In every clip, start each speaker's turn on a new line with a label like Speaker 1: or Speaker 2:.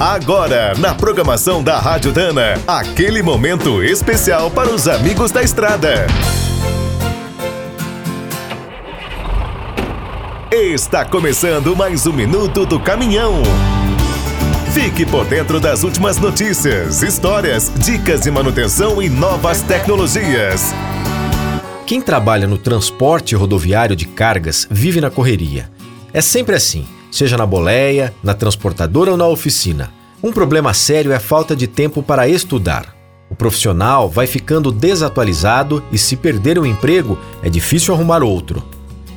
Speaker 1: Agora, na programação da Rádio Dana, aquele momento especial para os amigos da estrada. Está começando mais um minuto do caminhão. Fique por dentro das últimas notícias, histórias, dicas de manutenção e novas tecnologias.
Speaker 2: Quem trabalha no transporte rodoviário de cargas vive na correria. É sempre assim seja na boleia, na transportadora ou na oficina. Um problema sério é a falta de tempo para estudar. O profissional vai ficando desatualizado e, se perder o emprego, é difícil arrumar outro.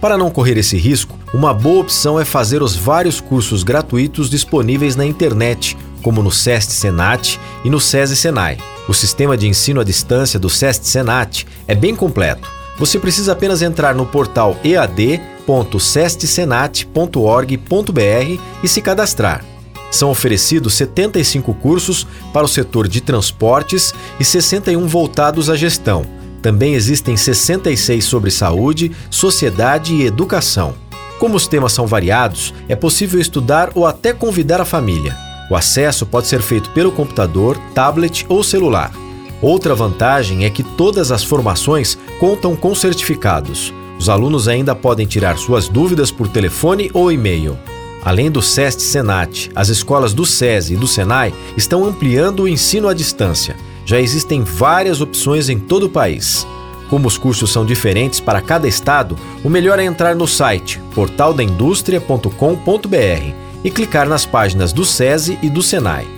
Speaker 2: Para não correr esse risco, uma boa opção é fazer os vários cursos gratuitos disponíveis na internet, como no SEST Senat e no SESI Senai. O sistema de ensino à distância do SEST Senat é bem completo. Você precisa apenas entrar no portal EAD www.sestsenat.org.br e se cadastrar. São oferecidos 75 cursos para o setor de transportes e 61 voltados à gestão. Também existem 66 sobre saúde, sociedade e educação. Como os temas são variados, é possível estudar ou até convidar a família. O acesso pode ser feito pelo computador, tablet ou celular. Outra vantagem é que todas as formações contam com certificados. Os alunos ainda podem tirar suas dúvidas por telefone ou e-mail. Além do SEST Senat, as escolas do SESI e do Senai estão ampliando o ensino à distância. Já existem várias opções em todo o país. Como os cursos são diferentes para cada estado, o melhor é entrar no site portaldaindustria.com.br e clicar nas páginas do SESI e do Senai.